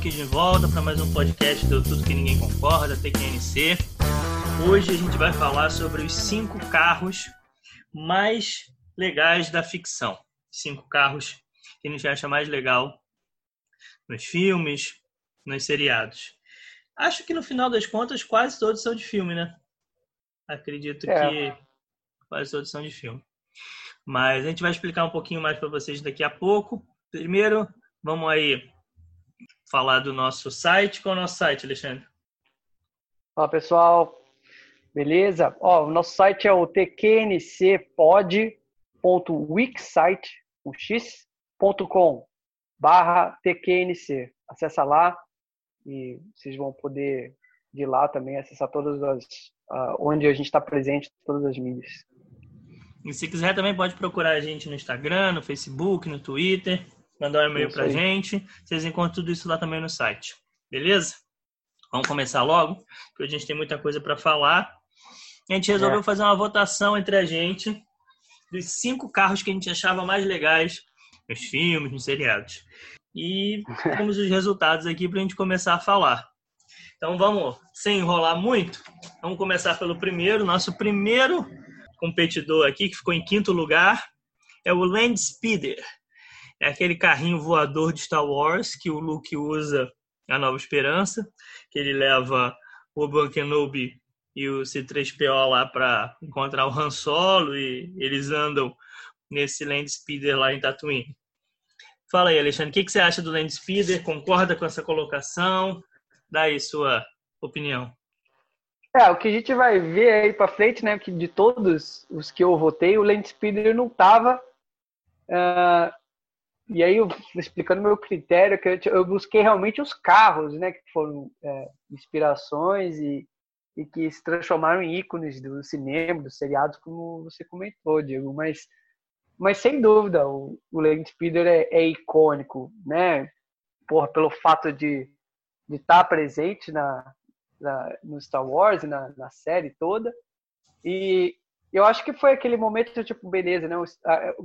aqui de volta para mais um podcast do Tudo Que Ninguém Concorda, TQNC. Hoje a gente vai falar sobre os cinco carros mais legais da ficção. Cinco carros que a gente acha mais legal nos filmes, nos seriados. Acho que no final das contas quase todos são de filme, né? Acredito é. que quase todos são de filme. Mas a gente vai explicar um pouquinho mais para vocês daqui a pouco. Primeiro, vamos aí falar do nosso site. Qual é o nosso site, Alexandre? Fala, pessoal. Beleza? Ó, o nosso site é o tqncpod.wixsite.com barra tqnc. Acessa lá e vocês vão poder de lá também acessar todas as uh, onde a gente está presente, todas as mídias. E se quiser também pode procurar a gente no Instagram, no Facebook, no Twitter, mandar um e-mail para a gente. Vocês encontram tudo isso lá também no site. Beleza? Vamos começar logo, porque a gente tem muita coisa para falar. A gente resolveu é. fazer uma votação entre a gente dos cinco carros que a gente achava mais legais nos filmes, nos seriados. E temos os resultados aqui para a gente começar a falar. Então vamos, sem enrolar muito, vamos começar pelo primeiro. Nosso primeiro competidor aqui, que ficou em quinto lugar, é o Land Speeder. É aquele carrinho voador de Star Wars que o Luke usa na Nova Esperança, que ele leva o Obi-Wan Kenobi e o C3PO lá para encontrar o Han Solo e eles andam nesse Land Speeder lá em Tatooine. Fala aí, Alexandre, o que, que você acha do Land Speeder? Concorda com essa colocação? Dá aí sua opinião. É, o que a gente vai ver aí para frente, né, que de todos os que eu votei, o Land Speeder não tava. Uh, e aí, eu, explicando meu critério, que eu, eu, busquei realmente os carros, né, que foram é, inspirações e, e que se transformaram em ícones do cinema, dos seriados, como você comentou, Diego. Mas, mas sem dúvida, o, o Land Speeder é, é icônico, né? Porra, pelo fato de estar tá presente na, na, no Star Wars, na, na série toda. E eu acho que foi aquele momento, tipo, beleza, né?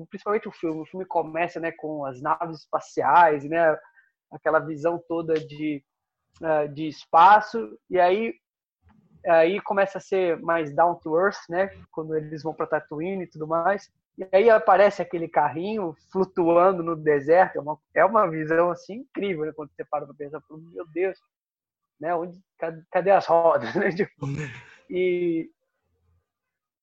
Principalmente o filme. O filme começa, né, com as naves espaciais, né? Aquela visão toda de, uh, de espaço. E aí, aí começa a ser mais down to earth, né? Quando eles vão para Tatooine e tudo mais. E aí aparece aquele carrinho flutuando no deserto. É uma, é uma visão, assim, incrível, né? Quando você para para pensar, meu Deus, né? Onde, cadê, cadê as rodas? Né? Tipo, e,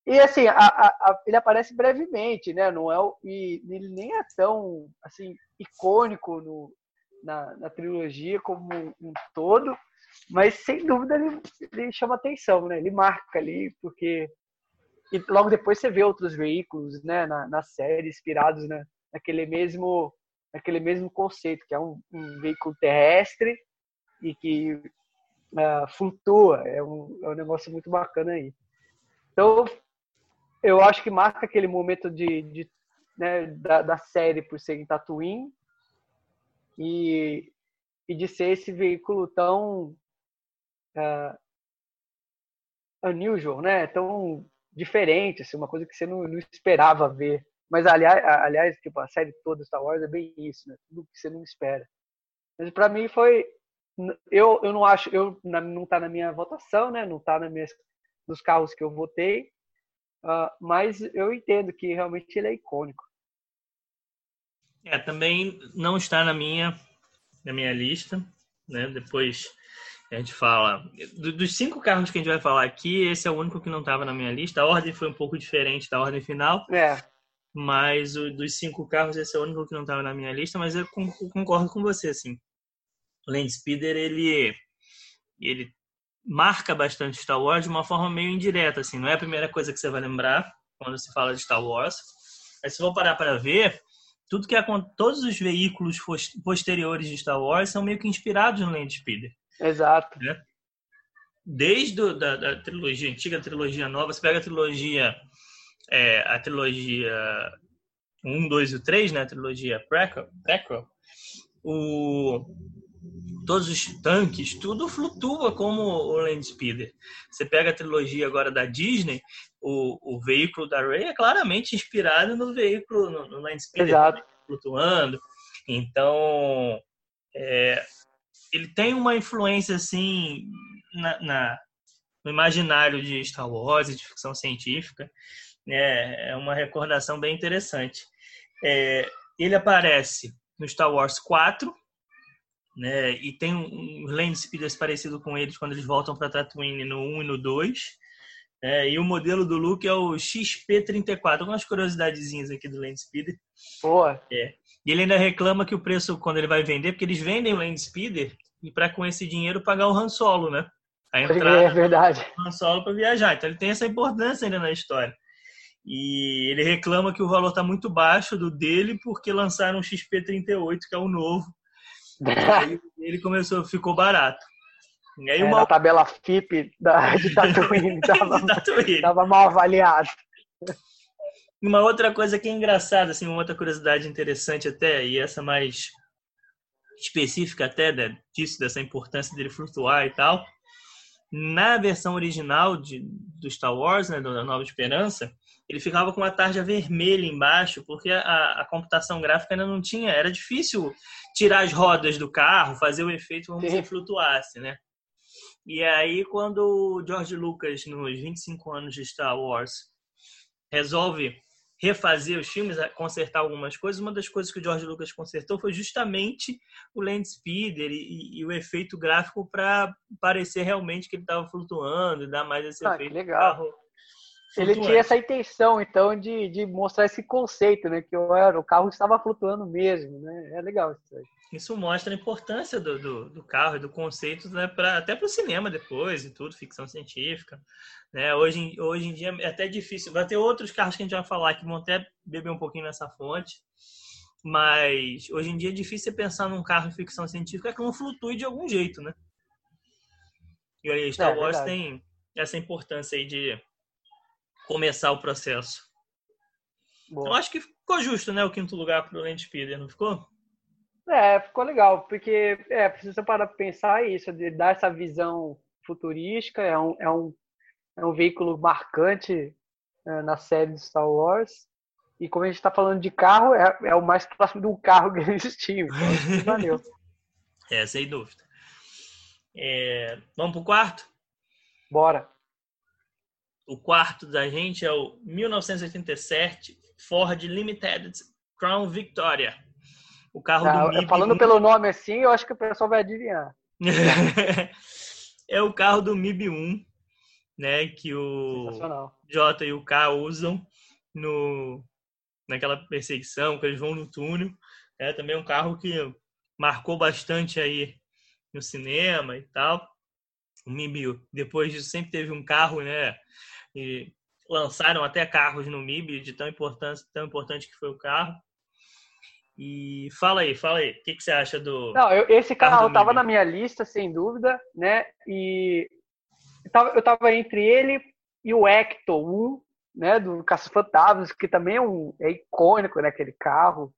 e assim, a, a, ele aparece brevemente, né? Não é e ele nem é tão assim icônico no, na, na trilogia como um todo, mas sem dúvida ele, ele, chama atenção, né? Ele marca ali porque e logo depois você vê outros veículos, né? Na, na série inspirados né? naquele mesmo naquele mesmo conceito que é um, um veículo terrestre e que uh, flutua. É um, é um negócio muito bacana aí. Então, eu acho que marca aquele momento de, de né, da, da, série por ser em Tatooine e, e de ser esse veículo tão uh, unusual, né? Tão diferente, assim, uma coisa que você não, não esperava ver. Mas aliás, aliás, tipo, a série toda Star Wars é bem isso, né? Tudo que você não espera. Mas para mim foi eu, eu não acho, eu não está na minha votação, né? Não está na minha, nos carros que eu votei, uh, mas eu entendo que realmente ele é icônico. É, também não está na minha na minha lista, né? Depois a gente fala dos cinco carros que a gente vai falar aqui, esse é o único que não estava na minha lista. A ordem foi um pouco diferente da ordem final. É. Mas o, dos cinco carros, esse é o único que não estava na minha lista, mas eu concordo com você, assim. Land Speeder ele ele marca bastante Star Wars de uma forma meio indireta, assim, não é a primeira coisa que você vai lembrar quando se fala de Star Wars. Mas se for parar para ver, tudo que é, todos os veículos posteriores de Star Wars são meio que inspirados no Land Speeder. Exato. Né? Desde do, da, da, trilogia antiga, a trilogia nova, você pega a trilogia é, a trilogia 1, 2 e 3, né, a trilogia prequel, prequel o todos os tanques, tudo flutua como o Land Speeder. Você pega a trilogia agora da Disney, o, o veículo da Rey é claramente inspirado no veículo, no, no Land Speeder, Exato. flutuando. Então, É, ele tem uma influência assim na, na, no imaginário de Star Wars de ficção científica. Né? É uma recordação bem interessante. É, ele aparece no Star Wars 4, né? E tem um, land speeders parecido com eles quando eles voltam para Tatooine no 1 e no 2. É, e o modelo do Luke é o XP34. Algumas curiosidadezinhas aqui do Land Speeder. Boa. É. E ele ainda reclama que o preço, quando ele vai vender, porque eles vendem o Land Speeder e para com esse dinheiro pagar o Han Solo, né? A entrada é verdade. do Han Solo para viajar. Então ele tem essa importância ainda na história. E ele reclama que o valor está muito baixo do dele porque lançaram o XP38, que é o novo. Aí ele começou, ficou barato. E aí uma... É, a tabela FIP da, de Tatooine estava mal avaliado. Uma outra coisa que é engraçada, assim, uma outra curiosidade interessante até, e essa mais específica até né, disso, dessa importância dele flutuar e tal. Na versão original de, do Star Wars, né, da Nova Esperança, ele ficava com uma tarja vermelha embaixo, porque a, a, computação gráfica ainda não tinha, era difícil tirar as rodas do carro, fazer o efeito como se flutuasse, né? E aí, quando o George Lucas, nos 25 anos de Star Wars, resolve refazer os filmes, consertar algumas coisas, uma das coisas que o George Lucas consertou foi justamente o land speeder e, e o efeito gráfico para parecer realmente que ele estava flutuando e dar mais esse ah, efeito. legal. Ele tinha essa intenção, então, de, de mostrar esse conceito, né? Que o, o carro estava flutuando mesmo, né? É legal isso aí. Isso mostra a importância do, do, do carro e do conceito, né? Pra, até para o cinema depois e tudo, ficção científica. Né? Hoje, hoje em dia é até difícil. Vai ter outros carros que a gente vai falar que vão até beber um pouquinho nessa fonte. Mas hoje em dia é difícil pensar num carro de ficção científica que não flutue de algum jeito, né? E aí, Star é, Wars verdade. tem essa importância aí de começar o processo. Boa. Eu acho que ficou justo, né? O quinto lugar para o Land Speeder, não ficou? É, ficou legal, porque é, precisa parar para pensar isso, de dar essa visão futurística, é um, é um, é um veículo marcante é, na série de Star Wars. E como a gente está falando de carro, é, é, o mais próximo de um carro que eles tinham. Então, valeu. é, sem dúvida. É, vamos pro quarto? Bora. O quarto da gente é o 1987 Ford Limited Crown Victoria. O carro ah, do MIB. Falando pelo nome assim, eu acho que o pessoal vai adivinhar. é o carro do MIB 1, né, que o J e o K usam no naquela perseguição, que eles vão no túnel. É também um carro que marcou bastante aí no cinema e tal. O MIB, depois disso, sempre teve um carro, né, e lançaram até carros no MIB de tão importante, tão importante que foi o carro. E fala aí, fala aí, o que, que você acha do. Não, eu, esse carro estava na minha lista, sem dúvida, né? E eu tava, eu tava entre ele e o Ecto 1, né? Do Caça Fantasmas, que também é, um, é icônico, né? Aquele carro,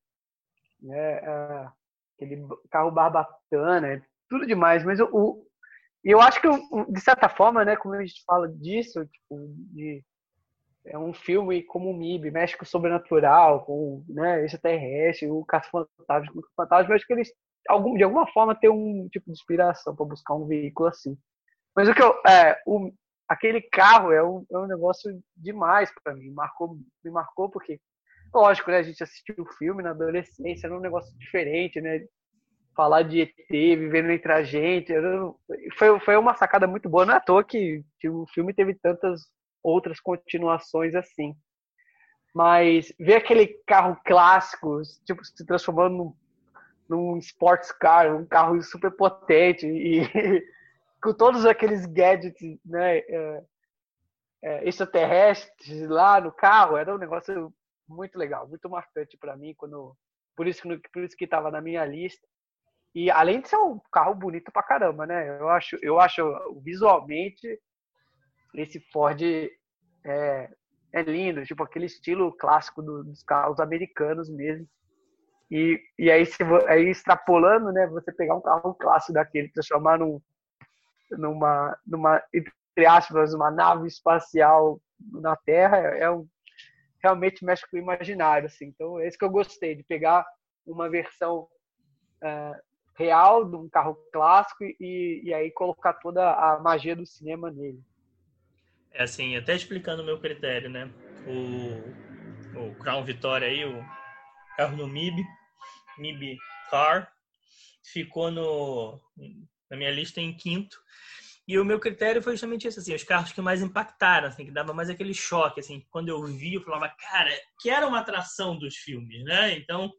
né? É, aquele carro barbatana, é tudo demais. Mas o, e eu acho que, de certa forma, né, como a gente fala disso, tipo, de, é um filme como o MIB, mexe com o sobrenatural, com né, extraterrestre, o caça-fantasma, o fantasma, acho que eles, algum, de alguma forma, têm um tipo de inspiração para buscar um veículo assim. Mas o que eu, é, o, aquele carro é um, é um negócio demais para mim, marcou, me marcou porque, lógico, né, a gente assistiu o filme na adolescência, era um negócio diferente, né, falar de ET vivendo entre a gente. Foi, foi uma sacada muito boa. Não é à toa que, que o filme teve tantas outras continuações assim. Mas ver aquele carro clássico, tipo, se transformando num, num sports car, um carro super potente e com todos aqueles gadgets né, é, é, extraterrestres lá no carro, era um negócio muito legal, muito marcante para mim quando por isso que por isso que estava na minha lista e além de ser um carro bonito pra caramba, né? Eu acho, eu acho visualmente esse Ford é, é lindo, tipo aquele estilo clássico do, dos carros americanos mesmo. E, e aí, se, aí extrapolando, né? Você pegar um carro clássico daquele, transformar num, numa, numa, entre aspas, uma nave espacial na Terra, é, é um, realmente mexe com o imaginário, assim. Então, é isso que eu gostei, de pegar uma versão uh, real, de um carro clássico, e, e aí colocar toda a magia do cinema nele. É assim, até explicando o meu critério, né? O, o Crown Vitória aí, o carro no MIB, MIB Car, ficou no, na minha lista em quinto. E o meu critério foi justamente esse, assim, os carros que mais impactaram, assim, que dava mais aquele choque, assim, quando eu vi, eu falava, cara, que era uma atração dos filmes, né? Então,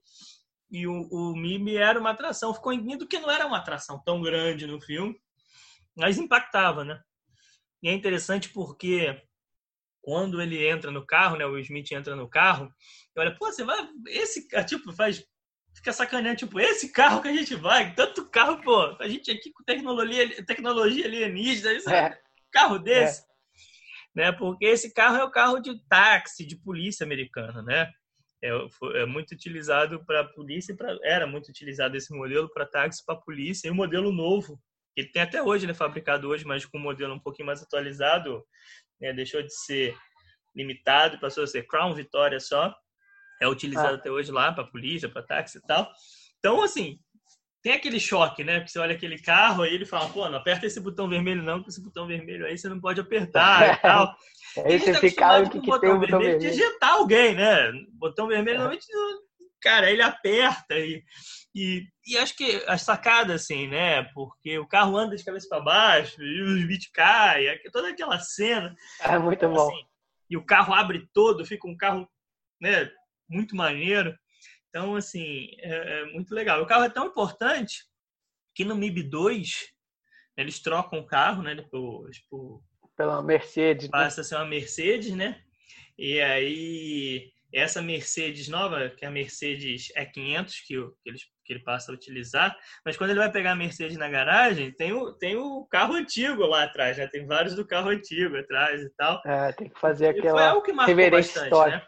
e o, o MIB era uma atração, ficou em que não era uma atração tão grande no filme, mas impactava, né? E é interessante porque quando ele entra no carro, né, o Smith entra no carro, olha, pô, você vai, esse, tipo, faz fica sacaneando, tipo, esse carro que a gente vai, tanto carro, pô, a gente aqui com tecnologia, tecnologia alienígena, é. carro desse. É. Né? Porque esse carro é o carro de táxi, de polícia americana, né? É, é muito utilizado para polícia, pra, era muito utilizado esse modelo para táxi, para polícia, e o modelo novo, que tem até hoje, ele é fabricado hoje, mas com um modelo um pouquinho mais atualizado, né? deixou de ser limitado, passou a ser Crown Vitória só, é utilizado ah. até hoje lá para polícia, para táxi e tal. Então, assim, tem aquele choque, né? Porque você olha aquele carro aí ele fala, pô, não aperta esse botão vermelho não, porque esse botão vermelho aí você não pode apertar e tal. Aí você tá fica que, que tem o botão vermelho, de ejetar alguém, né? Botão vermelho, é. normalmente, cara, ele aperta e, e, e acho que a sacada, assim, né? Porque o carro anda de cabeça para baixo e os bits caem, toda aquela cena. É muito bom. Assim, e o carro abre todo, fica um carro, né? muito maneiro. Então, assim, é, é muito legal. O carro é tão importante que no MIB 2 eles trocam o carro, né? Depois, por, Pela Mercedes. Né? Passa né? a ser uma Mercedes, né? E aí, essa Mercedes nova, que é a Mercedes E500, que, que, eles, que ele passa a utilizar, mas quando ele vai pegar a Mercedes na garagem, tem o, tem o carro antigo lá atrás, né? Tem vários do carro antigo atrás e tal. É, tem que fazer aquela e foi algo que bastante, história. né?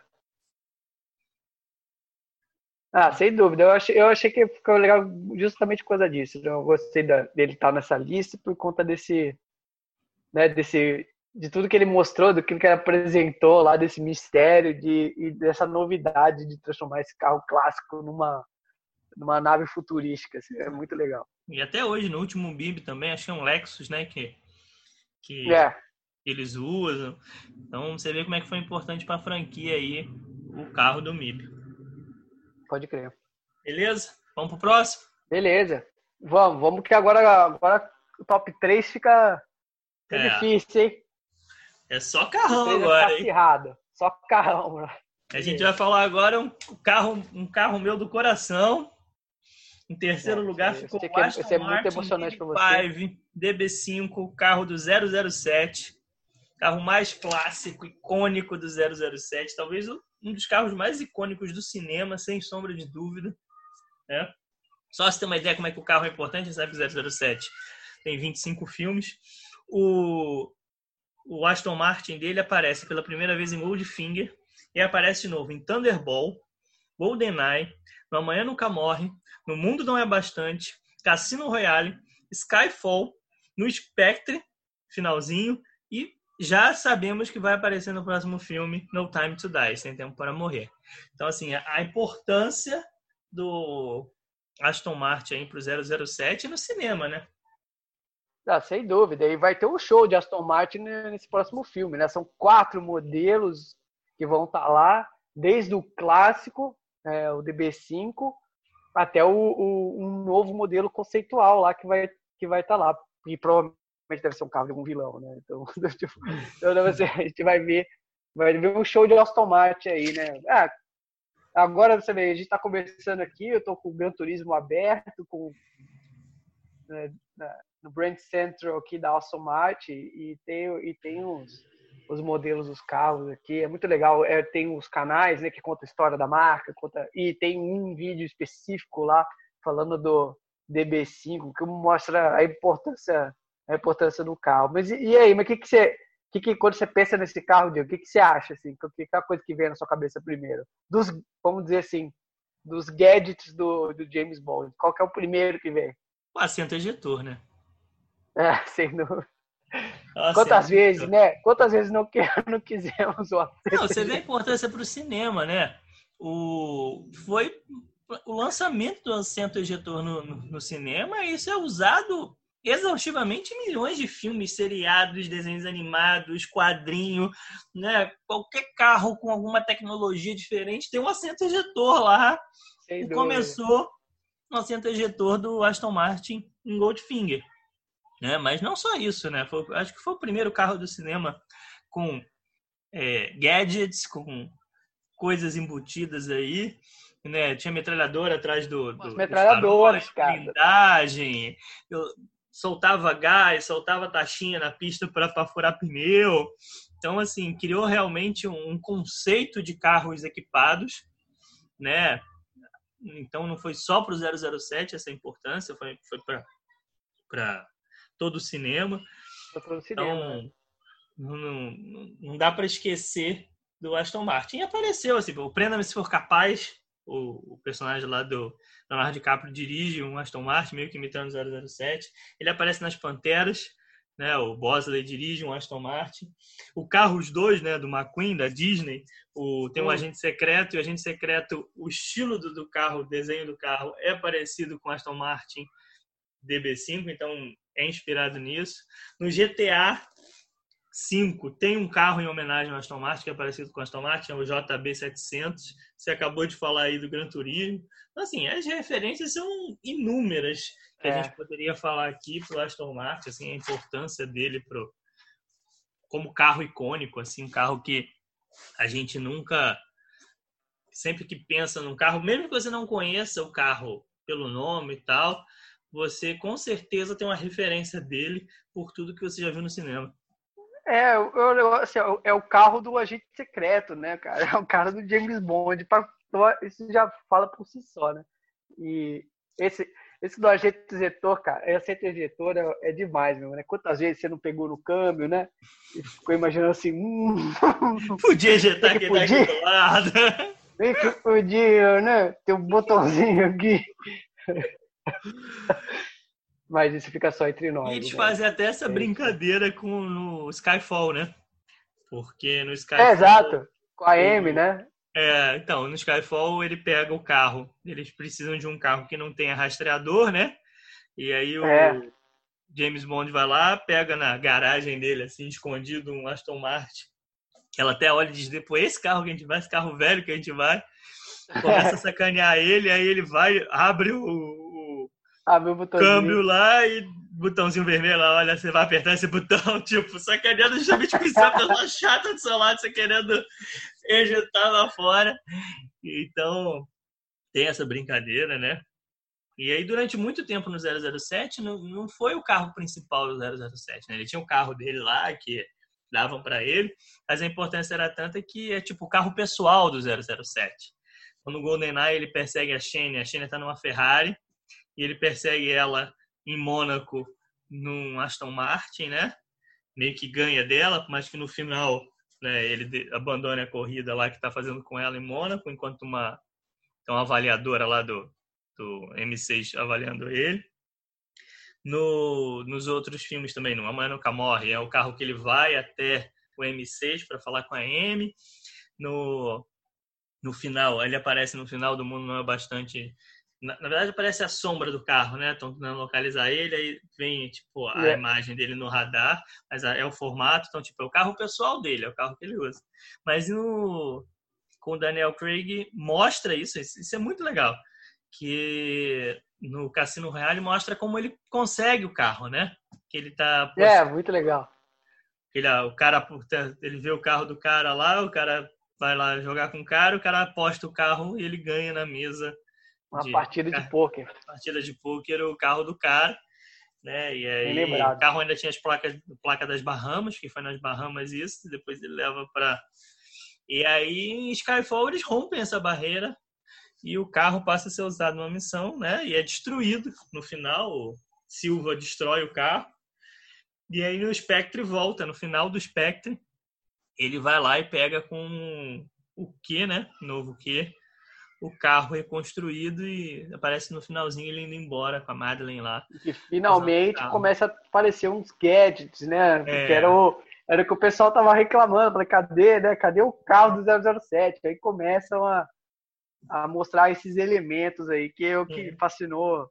Ah, sem dúvida. Eu achei, eu achei que ficou legal justamente por causa disso. Eu gostei da, dele estar nessa lista por conta desse, né, desse, de tudo que ele mostrou, do que ele apresentou lá, desse mistério de, e dessa novidade de transformar esse carro clássico numa, numa nave futurística. Assim, é muito legal. E até hoje, no último BIM também, achei um Lexus, né, que, que é. eles usam. Então, você vê como é que foi importante para a franquia aí o carro do MIB. Pode crer. Beleza? Vamos pro próximo? Beleza. Vamos, vamos que agora, agora o top 3 fica, é. difícil, hein? É só carrão agora, hein? Acirrado. Só carrão, bro. A gente vai falar agora um carro, um carro meu do coração. Em terceiro é, lugar ficou o Aston é muito emocionante para você. 5 DB5, carro do 007. Carro mais clássico, icônico do 007. Talvez o um dos carros mais icônicos do cinema, sem sombra de dúvida. Né? Só se ter uma ideia como é que o carro é importante, sabe que 007 tem 25 filmes. O, o Aston Martin dele aparece pela primeira vez em Goldfinger e aparece de novo em Thunderball, GoldenEye, No Amanhã Nunca Morre, No Mundo Não É Bastante, Cassino Royale, Skyfall, no Spectre, finalzinho, e já sabemos que vai aparecer no próximo filme No Time to Die, Sem Tempo para Morrer. Então, assim, a importância do Aston Martin para o 007 no cinema, né? Ah, sem dúvida. E vai ter um show de Aston Martin nesse próximo filme, né? São quatro modelos que vão estar tá lá, desde o clássico, é, o DB5, até o, o, um novo modelo conceitual lá que vai que vai estar tá lá. E provavelmente deve ser um carro de algum vilão, né? Então, tipo, então a gente vai ver, vai ver um show de Aston Martin aí, né? Ah, agora você vê, a gente está conversando aqui, eu estou com o Gran Turismo aberto, com né, no Brand Central aqui da Aston Martin e tem e tem os, os modelos dos carros aqui, é muito legal. É, tem os canais, né, que conta a história da marca, conta e tem um vídeo específico lá falando do DB5 que mostra a importância a importância do carro. Mas e, e aí, mas o que, que você. Que, que, quando você pensa nesse carro, Diego, o que, que você acha? Assim, que, que é a coisa que vem na sua cabeça primeiro? Dos, vamos dizer assim, dos gadgets do, do James Bond. Qual que é o primeiro que vem? O assento ejetor, né? É, sem dúvida. Quantas vezes, ejetor. né? Quantas vezes não, que, não quisemos o Não, você vê a importância para o cinema, né? O, foi o lançamento do assento ejetor no, no, no cinema, isso é usado exaustivamente em milhões de filmes, seriados, desenhos animados, quadrinho, né? Qualquer carro com alguma tecnologia diferente tem um assento ejetor lá. Sem e dúvida. começou no assento ejetor do Aston Martin em Goldfinger. Né? Mas não só isso, né? Foi, acho que foi o primeiro carro do cinema com é, gadgets, com coisas embutidas aí né? Tinha metralhadora atrás do. do metralhadoras, cara. Blindagem. Eu soltava gás, soltava taxinha na pista para furar pneu. Então, assim, criou realmente um conceito de carros equipados, né? Então, não foi só para o 007 essa importância, foi, foi para todo o cinema. Todo o cinema. Então, né? não, não, não dá para esquecer do Aston Martin. E apareceu, assim, o Prenda-me se for capaz, o, o personagem lá do Leonardo DiCaprio dirige um Aston Martin, meio que imitando 007. Ele aparece nas Panteras, né? O Bosley dirige um Aston Martin. O carro, os dois, né? Do McQueen, da Disney, o, tem um hum. agente secreto, e o agente secreto, o estilo do, do carro, o desenho do carro é parecido com o Aston Martin DB5, então é inspirado nisso. No GTA 5 tem um carro em homenagem ao Aston Martin, que é parecido com o Aston Martin, é o JB700. Você acabou de falar aí do Gran Turismo. Então, assim, as referências são inúmeras que é. a gente poderia falar aqui para o Aston Martin, assim, a importância dele pro, como carro icônico, assim, um carro que a gente nunca, sempre que pensa num carro, mesmo que você não conheça o carro pelo nome e tal, você com certeza tem uma referência dele por tudo que você já viu no cinema. É, eu, assim, é o carro do agente secreto, né, cara? É o carro do James Bond. Isso já fala por si só, né? E esse, esse do agente injetor, cara, esse injetor é, é demais, meu, né? Quantas vezes você não pegou no câmbio, né? E ficou imaginando assim. Hum, podia injetar aqui podia, do lado. Bem que podia, né? Tem um botãozinho aqui. Mas isso fica só entre nós. E eles né? fazem até essa é brincadeira com no Skyfall, né? Porque no Skyfall. É, exato. Com a M, né? É, então, no Skyfall ele pega o carro. Eles precisam de um carro que não tenha rastreador, né? E aí o é. James Bond vai lá, pega na garagem dele, assim, escondido, um Aston Martin. Que ela até olha e diz: depois esse carro que a gente vai, esse carro velho que a gente vai. Começa a sacanear ele, aí ele vai, abre o, meu botãozinho. Câmbio lá e botãozinho vermelho lá, olha, você vai apertar esse botão, tipo, sacaneando justamente com essa pessoa chata do seu lado, você querendo ejetar lá fora. Então, tem essa brincadeira, né? E aí, durante muito tempo no 007, não, não foi o carro principal do 007, né? Ele tinha o carro dele lá, que davam para ele, mas a importância era tanta que é tipo o carro pessoal do 007. Quando o GoldenEye ele persegue a Shane, a Shane tá numa Ferrari, e ele persegue ela em Mônaco num Aston Martin, né? Meio que ganha dela, mas que no final né, ele abandona a corrida lá que está fazendo com ela em Mônaco, enquanto uma, uma avaliadora lá do, do M6 avaliando ele. No, nos outros filmes também, no Amanhã Nunca Morre, é o carro que ele vai até o M6 para falar com a M. No, no final, ele aparece no final do Mundo Não é Bastante na, na, verdade, parece a sombra do carro, né? Estão tentando localizar ele, aí vem, tipo, a é. imagem dele no radar, mas é o formato, então, tipo, é o carro pessoal dele, é o carro que ele usa. Mas no, com o Daniel Craig, mostra isso, isso é muito legal, que no Cassino Royale mostra como ele consegue o carro, né? Que ele tá... É, muito legal. Ele, o cara, ele vê o carro do cara lá, o cara vai lá jogar com o cara, o cara aposta o carro e ele ganha na mesa uma de, partida de pôquer. Partida de pôquer, o carro do cara. Né? E aí o carro ainda tinha as placas, placa das Bahamas, que foi nas Bahamas isso, depois ele leva para E aí em Skyfall eles rompem essa barreira e o carro passa a ser usado numa missão, né? E é destruído no final, o Silva destrói o carro. E aí o Spectre volta, no final do Spectre, ele vai lá e pega com o Q, né? Novo Q, o carro reconstruído e aparece no finalzinho ele indo embora com a Madeleine lá. E finalmente começa a aparecer uns gadgets, né? É. Que era o, era o que o pessoal tava reclamando. Falei, cadê, né? Cadê o carro do 007? Aí começa uma, a mostrar esses elementos aí, que é o que uhum. fascinou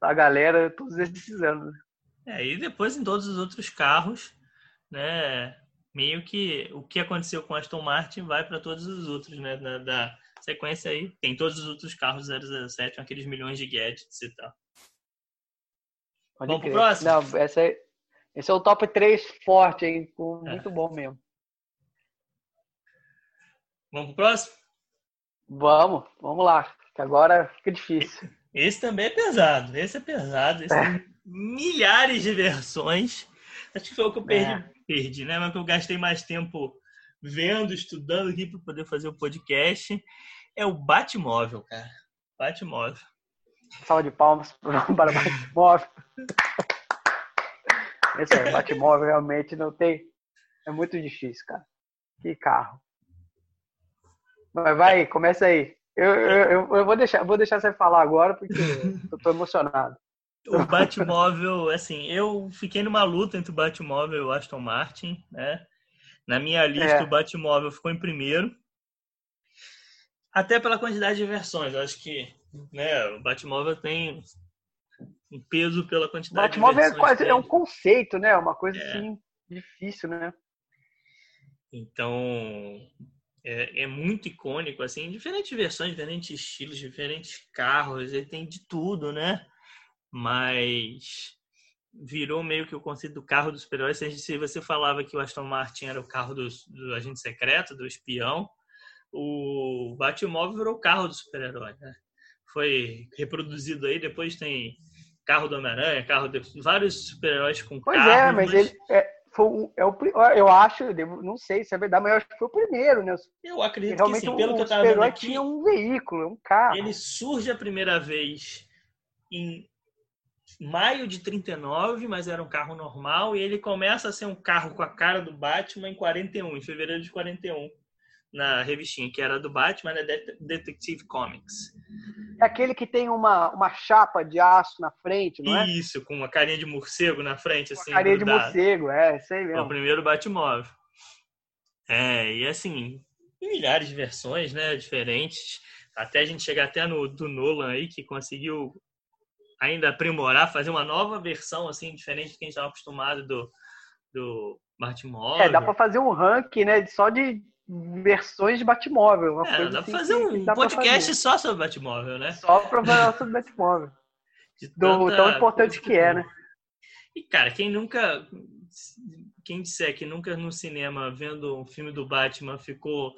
a galera todos esses anos. É, e depois em todos os outros carros, né? Meio que o que aconteceu com Aston Martin vai para todos os outros, né? Da, da, sequência aí, tem todos os outros carros 007, aqueles milhões de gadgets e tal. Pode Vamos crer. pro próximo? Não, essa é, esse é o top 3 forte, hein? É. Muito é. bom mesmo. Vamos pro próximo? Vamos, vamos lá. Que agora fica difícil. Esse também é pesado. Esse é pesado. Esse é. tem milhares de versões. Acho que foi o que eu perdi, é. perdi, né? Mas que eu gastei mais tempo vendo, estudando aqui para poder fazer o podcast. É o Batmóvel, cara. Batmóvel. Salva de palmas para o Batmóvel. Esse é, Batmóvel realmente não tem. É muito difícil, cara. Que carro. Mas vai, começa aí. Eu, eu, eu, vou, deixar, vou deixar você falar agora porque eu tô emocionado. O Batmóvel, assim, eu fiquei numa luta entre o Batmóvel e o Aston Martin, né? Na minha lista, é. o Batmóvel ficou em primeiro. Até pela quantidade de versões. Eu acho que né, o Batmóvel tem um peso pela quantidade Batmóvel de versões. Batmóvel é quase é um conceito, né? Uma coisa é. assim difícil, né? Então, é, é, muito icônico, assim, diferentes versões, diferentes estilos, diferentes carros, ele tem de tudo, né? Mas virou meio que o conceito do carro dos super-heróis. Se você falava que o Aston Martin era o carro do, do agente secreto, do espião, o Batmóvel virou o carro do super-herói, né? Foi reproduzido aí, depois tem carro do Homem-Aranha, carro de vários super-heróis com pois carro. Pois é, mas, mas... ele... É foi é o, eu acho, não sei se é verdade, mas eu acho que foi o primeiro, né? Eu acredito Realmente, que sim, pelo que eu estava vendo aqui, tinha um veículo, um carro. Ele surge a primeira vez em maio de 39, mas era um carro normal, e ele começa a ser um carro com a cara do Batman em 41, em fevereiro de 41 na revistinha, que era do Batman, né? Detective Comics. É aquele que tem uma, uma chapa de aço na frente, não é? Isso, com uma carinha de morcego na frente, assim. carinha grudado. de morcego, é, sei mesmo. É o primeiro Batmóvel. É, e assim, milhares de versões, né, diferentes. Até a gente chegar até no do Nolan aí, que conseguiu ainda aprimorar, fazer uma nova versão, assim, diferente do que a gente estava acostumado do, do Batmóvel. É, dá para fazer um ranking, né, só de versões de Batmóvel. Uma é, coisa dá assim pra fazer um podcast fazer. só sobre Batmóvel, né? Só pra falar sobre Batmóvel. Do tão importante que é, né? E, cara, quem nunca. Quem disser que nunca no cinema, vendo um filme do Batman, ficou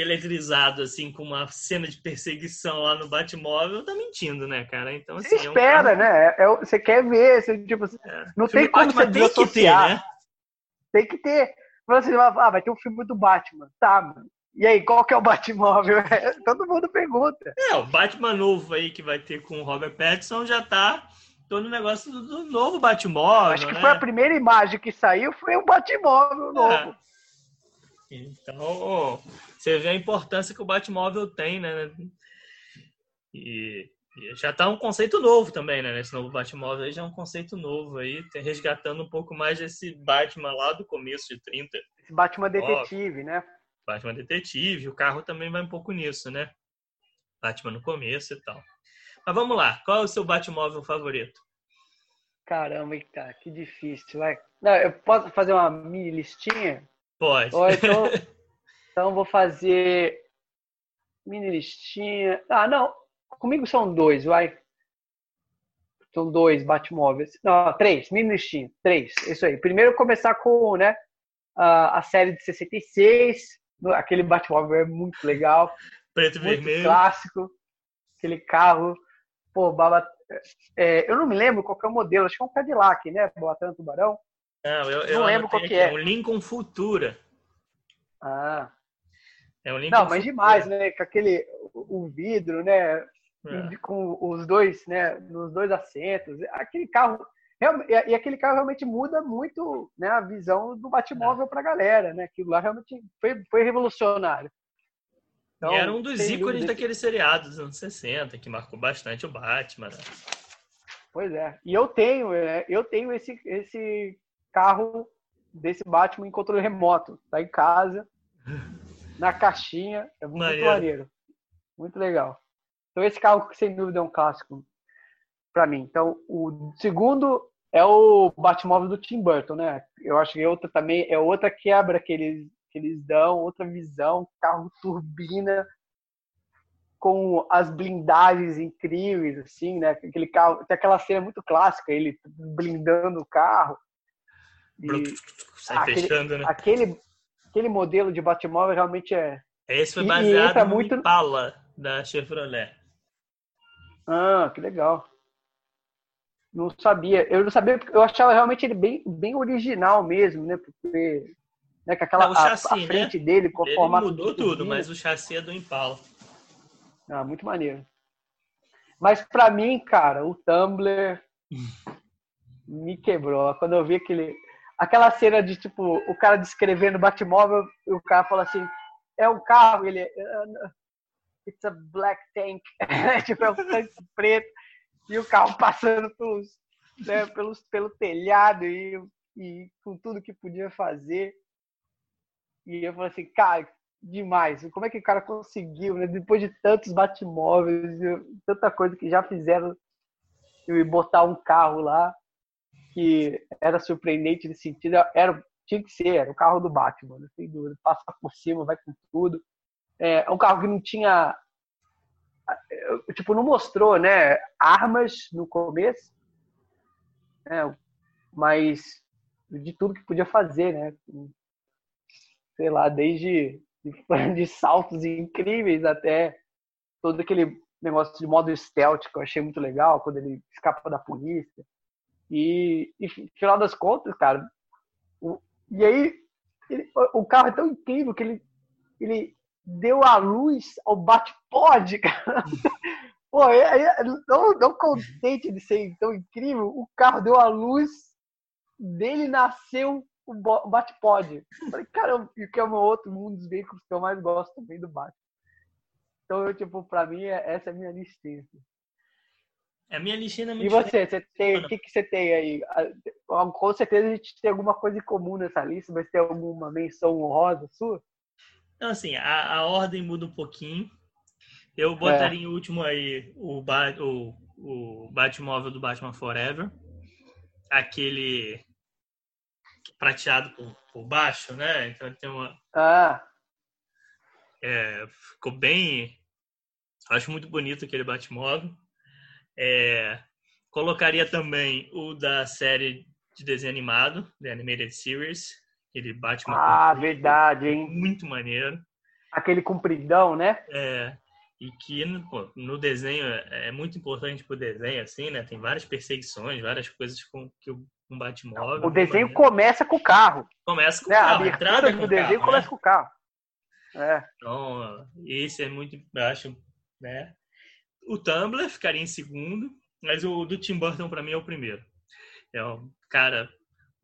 eletrizado, assim, com uma cena de perseguição lá no Batmóvel, tá mentindo, né, cara? Então, assim. Você espera, é um né? É, você quer ver, você, tipo, é. não tem como você tem que ter, né? Tem que ter. Assim, ah, vai ter um filme do Batman. Tá, mano. E aí, qual que é o Batmóvel? Todo mundo pergunta. É, o Batman novo aí que vai ter com o Robert Pattinson já tá todo o negócio do, do, novo Batmóvel. Acho que né? foi a primeira imagem que saiu, foi o Batmóvel é. Então, você vê a importância que o Batmóvel tem, né? E já tá um conceito novo também, né? Nesse novo Batmóvel aí já é um conceito novo aí, resgatando um pouco mais desse Batman lá do começo de 30. Esse Batman detetive, Ó, né? Batman detetive, o carro também vai um pouco nisso, né? Batman no começo e tal. Mas vamos lá, qual é o seu Batmóvel favorito? Caramba, cara, que difícil. Vai. Não, eu posso fazer uma mini listinha? Pode. Ou então, então vou fazer mini listinha. Ah, não, Comigo são dois, vai. São dois Batmóveis. Não, três, mini listinha. Três, isso aí. Primeiro começar com né, a, série de 66. Aquele Batmóvel é muito legal. Preto e vermelho. clássico. Aquele carro. Pô, baba. É, eu não me lembro qual é o modelo. Acho que é um Cadillac, né? Boatando Tubarão. Não, eu, eu não lembro qual que é. É um Lincoln Futura. Ah. É um Lincoln Não, mas demais, né? Com aquele o vidro, né? é. com os dois, né, nos dois assentos. Aquele carro e aquele carro realmente muda muito né, a visão do Batmóvel é. para a galera, né? Aquilo lá realmente foi, foi revolucionário. Então, era um dos ícones daquele seriado dos anos 60, que marcou bastante o Batman. Né? Pois é. E eu tenho, é, eu tenho esse, esse carro desse Batman em controle remoto. Tá em casa, na caixinha. É muito maneiro. maneiro. Muito legal. Então esse carro, sem dúvida, é um clássico para mim. Então, o segundo é o Batmóvel do Tim Burton, né? Eu acho que outra também é outra quebra que eles, que eles dão, outra visão, carro turbina com as blindagens incríveis, assim, né? Aquele carro, tem aquela cena muito clássica, ele blindando o carro. E Sai aquele, fechando, né? Aquele, aquele modelo de Batmóvel realmente é. Esse foi baseado no muito... Impala da Chevrolet. Ah, que legal. Não sabia. Eu não sabia, eu achava realmente ele bem, bem original mesmo, né? Porque né, com aquela não, chassi, a, a, frente né? dele com a forma mudou tudo, mas o chassi é do Impala. Ah, muito maneiro. Mas para mim, cara, o Tumblr me quebrou. Quando eu vi aquele aquela cena de tipo o cara descrevendo o Batmóvel, e o cara fala assim: "É um carro, ele é, It's a black tank". tipo, é um tanque preto e o carro passando pelos, né, pelos, pelo telhado e, e com tudo que podia fazer. E eu falei assim, cara, demais. Como é que o cara conseguiu, né? Depois de tantos batmóveis, tanta coisa que já fizeram, e botar um carro lá que era surpreendente nesse sentido, era, tinha que ser, era o carro do Batman, né? sem dúvida. Passa por cima, vai com tudo. É um carro que não tinha tipo, não mostrou, né, armas no começo, né, mas de tudo que podia fazer, né, sei lá, desde de, de saltos incríveis até todo aquele negócio de modo stealth que eu achei muito legal, quando ele escapa da polícia. E, e final das contas, cara, o, e aí ele, o carro é tão incrível que ele, ele deu a luz ao bate-pod, cara. Pô, não, não contente de ser tão incrível, o carro deu a luz, dele nasceu o bate-pod. Falei, caramba, e que é meu outro, um dos veículos que eu mais gosto também do Batman. Então, eu, tipo, pra mim, é, essa é a minha listinha. É a minha listinha é muito E você, você tem, o que, que você tem aí? Com certeza a gente tem alguma coisa em comum nessa lista, mas tem alguma menção honrosa sua? Então, assim, a, a ordem muda um pouquinho. Eu botaria é. em último aí o, o, o Batmóvel do Batman Forever. Aquele prateado por, por baixo, né? Então ele tem uma. Ah. É, ficou bem. Acho muito bonito aquele Batmóvel. É, colocaria também o da série de desenho animado, The Animated Series, Aquele Batman. Ah, verdade, hein? Muito maneiro. Aquele compridão, né? É. E que pô, no desenho é, é muito importante pro desenho, assim, né? Tem várias perseguições, várias coisas com que o um Batmóvel. O desenho maneiro. começa com o carro. Começa com né? o carro. A entrada do desenho carro, começa né? com o carro. É. Então, esse é muito, acho, né? O Tumblr ficaria em segundo, mas o do Tim Burton para mim é o primeiro. É um cara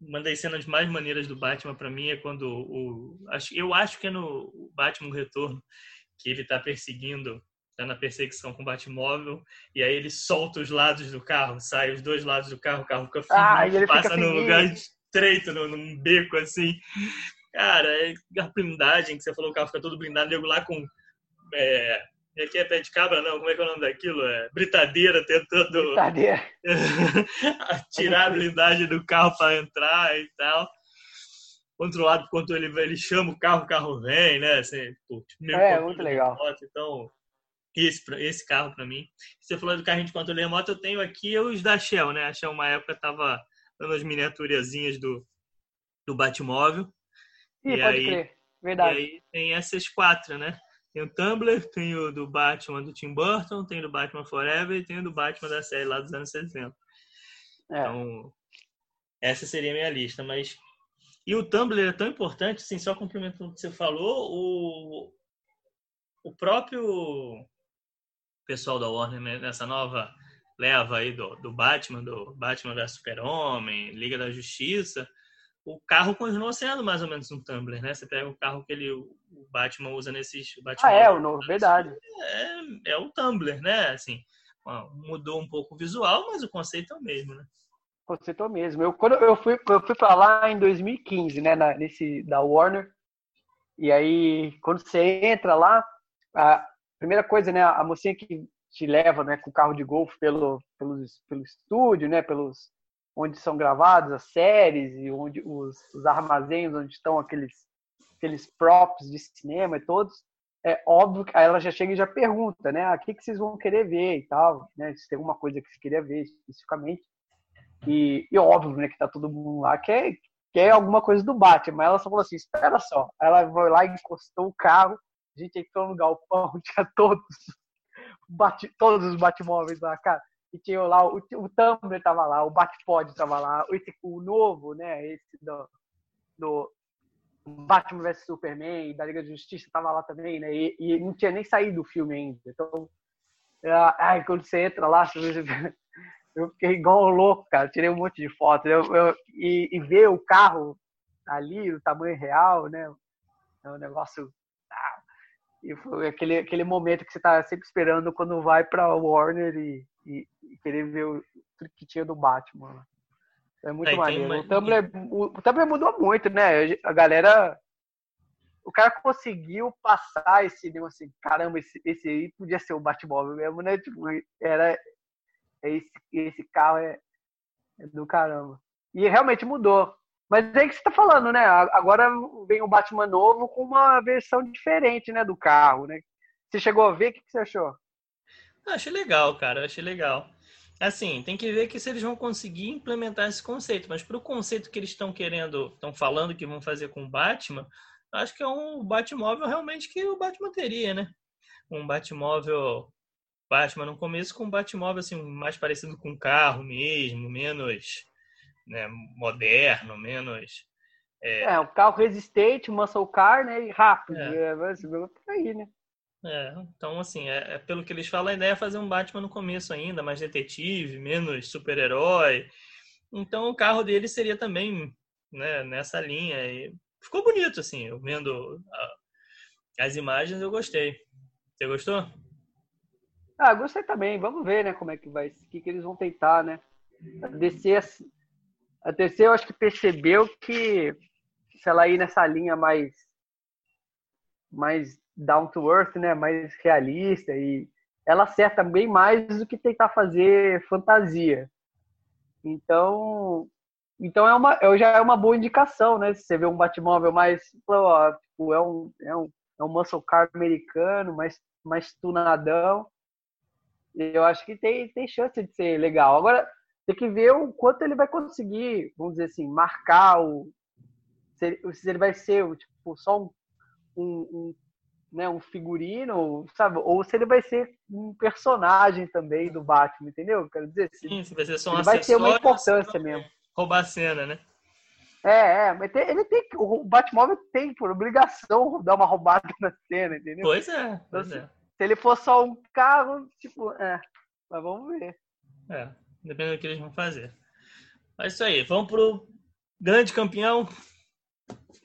uma das cenas mais maneiras do Batman para mim é quando o acho eu acho que é no Batman Retorno que ele tá perseguindo tá na perseguição com o Batmóvel e aí ele solta os lados do carro sai os dois lados do carro o carro fica ah, ele passa fica num lugar estreito num, beco assim cara é a blindagem que você falou o carro fica todo blindado eu lá com é, e aqui é pé de cabra, não. Como é que é o nome daquilo? É britadeira tentando britadeira. tirar a blindagem do carro para entrar e tal. Controlado quando ele, ele chama o carro, o carro vem, né? Assim, pô, tipo, é, muito legal. Moto, então, esse, esse carro para mim. Você falou do carrinho de controle remoto, eu tenho aqui os da Shell, né? A Shell, uma época, tava dando as miniaturazinhas do, do Batmóvel. Ih, e pode aí, crer. Verdade. E aí tem essas quatro, né? Tem o Tumblr, tem o do Batman do Tim Burton, tem o do Batman Forever e tem o do Batman da série lá dos anos 60. É. Então, essa seria a minha lista. Mas. E o Tumblr é tão importante, assim, só complementando o que você falou, o, o próprio pessoal da Warner né, nessa nova leva aí do, do Batman, do Batman da Super-Homem, Liga da Justiça, o carro continua sendo mais ou menos um Tumblr, né? Você pega o carro que ele, o Batman usa nesses Batman. Ah, é, o novo, verdade. É, é o Tumblr, né? Assim, mudou um pouco o visual, mas o conceito é o mesmo, né? O conceito é o mesmo. Eu, quando eu fui, eu fui para lá em 2015, né? Na, nesse, da Warner. E aí, quando você entra lá, a, primeira coisa, né, a mocinha que te leva, né, com o carro de golfe pelo, pelo, pelo estúdio, né, pelos onde são gravadas as séries e onde os, os armazéns onde estão aqueles aqueles props de cinema e todos, é óbvio que ela já chega e já pergunta, né, ah, o que, vocês vão querer ver e tal, né, se tem alguma coisa que você queria ver especificamente. E, e óbvio, né, que tá todo mundo lá quer, quer alguma coisa do Batman, mas ela só falou assim, espera só. Ela foi lá encostou o carro, a gente entrou no galpão, tinha todos, bate, todos os Batmóveis lá, cara. E tinha lá, o, o Tumblr tava lá, o Batpod tava lá, esse, o novo, né, esse do, do Batman vs Superman da Liga da Justiça tava lá também, né, e, e não tinha nem saído o filme ainda. Então, ai, quando você entra lá, eu fiquei igual louco, cara. Tirei um monte de fotos. E, e ver o carro ali, o tamanho real, né? É um negócio. Ah, e foi aquele, aquele momento que você tá sempre esperando quando vai pra Warner e, e, e querer ver o, que tinha do Batman. É muito é, maneiro. Uma... O, Tumblr, o, o Tumblr mudou muito, né? A galera. O cara conseguiu passar esse negócio assim, caramba, esse, esse aí podia ser o Batmóvel mesmo, né? Tipo, era, esse, esse carro é, é do caramba. E realmente mudou. Mas é que você está falando, né? Agora vem o Batman novo com uma versão diferente, né, do carro, né? Você chegou a ver? O que você achou? Achei legal, cara. Achei legal. Assim, tem que ver que se eles vão conseguir implementar esse conceito. Mas para o conceito que eles estão querendo, estão falando que vão fazer com o Batman, acho que é um Batmóvel realmente que o Batman teria, né? Um Batmóvel Batman no começo com um Batmóvel assim, mais parecido com um carro mesmo, menos né, moderno, menos. É... é, um carro resistente, muscle car, né? E rápido. É. É, por aí, né? É, então, assim, é, é, pelo que eles falam, a ideia é fazer um Batman no começo ainda, mais detetive, menos super-herói. Então, o carro dele seria também né, nessa linha. E ficou bonito, assim, eu vendo a, as imagens, eu gostei. Você gostou? Ah, gostei também. Vamos ver, né, como é que vai, o que, que eles vão tentar, né? A DC, a DC eu acho que percebeu que se ela ir nessa linha mais mais down to earth, né, mais realista e ela acerta bem mais do que tentar fazer fantasia. Então, então é uma, já é uma boa indicação, né? Se você vê um Batmóvel mais, tipo, é um, é um, é um muscle car americano, mais, mais tunadão eu acho que tem, tem chance de ser legal. Agora, tem que ver o quanto ele vai conseguir, vamos dizer assim, marcar o. Se ele, se ele vai ser tipo, só um, um, um, né, um figurino, sabe? Ou se ele vai ser um personagem também do Batman, entendeu? Quero dizer, se, Sim, se vai ser só um vai ter uma importância mesmo. Roubar a cena, né? É, é, mas tem, ele tem o Batmóvel tem por obrigação dar uma roubada na cena, entendeu? Pois é, pois então, é. Se ele for só um carro, tipo, é. Mas vamos ver. É, depende do que eles vão fazer. É isso aí. Vamos pro grande campeão.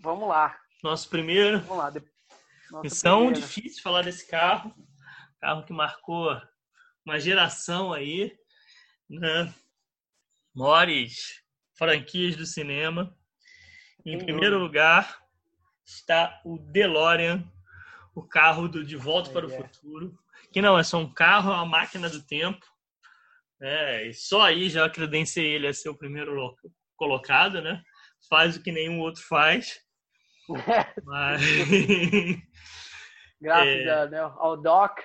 Vamos lá. Nosso primeiro. Vamos lá. Nossa Missão primeira. difícil falar desse carro. Carro que marcou uma geração aí, né? Mores franquias do cinema. Em primeiro lugar está o DeLorean o carro do De Volta é, para o é. Futuro, que não é só um carro, é uma máquina do tempo. É, e só aí já credenciei ele a ser o primeiro colocado, né? Faz o que nenhum outro faz. Mas... Graças é... né, ao Doc.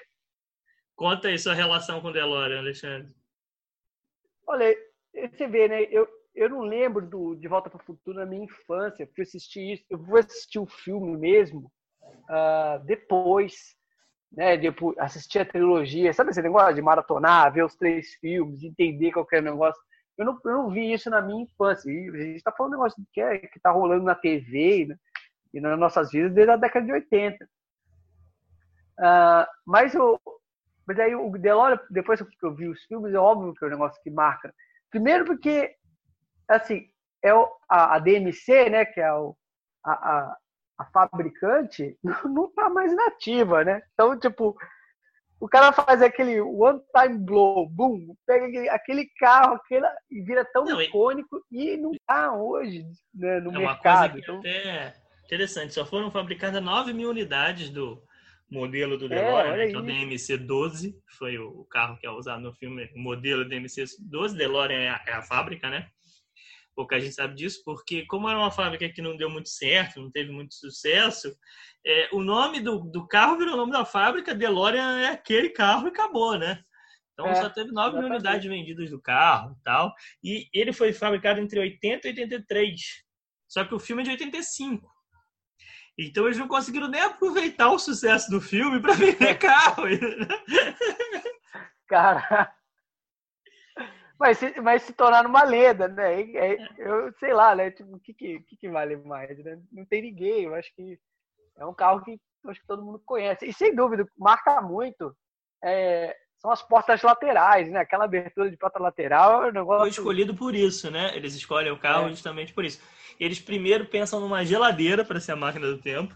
Conta aí sua relação com o DeLorean, Alexandre. Olha, você vê, né? Eu, eu não lembro do De Volta para o Futuro na minha infância, eu assisti isso. Eu vou assistir o filme mesmo uh, depois, né, depois assistir a trilogia, sabe esse negócio de maratonar, ver os três filmes, entender qualquer negócio. Eu não, eu não vi isso na minha infância. E a gente está falando um negócio que é, está rolando na TV né, e nas nossas vidas desde a década de 80. Uh, ah, mas, o, mas aí o DeLorean, depois que eu vi os filmes, é óbvio que é um negócio que marca. Primeiro porque, assim, é o, a, a, DMC, né, que é o, a, a fabricante não está mais nativa, né? Então, tipo, o cara faz aquele one time blow, boom, pega aquele carro, aquele, e vira tão não, icônico e não está hoje né, no é mercado. Uma coisa que então... até interessante, só foram fabricadas 9 mil unidades do, modelo do DeLorean, é, né, que é o DMC-12, foi o carro que é usado no filme, o modelo DMC-12, DeLorean é a, é a fábrica, né? pouca gente sabe disso, porque como era uma fábrica que não deu muito certo, não teve muito sucesso, é, o nome do, do carro virou o nome da fábrica, DeLorean é aquele carro e acabou, né? Então é, só teve 9 mil unidades vendidas do carro e tal. E ele foi fabricado entre 80 e 83. Só que o filme é de 85. Então eles não conseguiram nem aproveitar o sucesso do filme para vender carro. Cara, vai se, vai se tornar uma lenda, né? É, eu sei lá, né? Tipo, o que, que, que, vale mais? Né? Não tem ninguém. Eu acho que é um carro que acho que todo mundo conhece. E sem dúvida, marca muito. É, são as portas laterais, né? Aquela abertura de porta lateral é um negócio. Foi escolhido por isso, né? Eles escolhem o carro é. justamente por isso. Eles primeiro pensam numa geladeira para ser a máquina do tempo.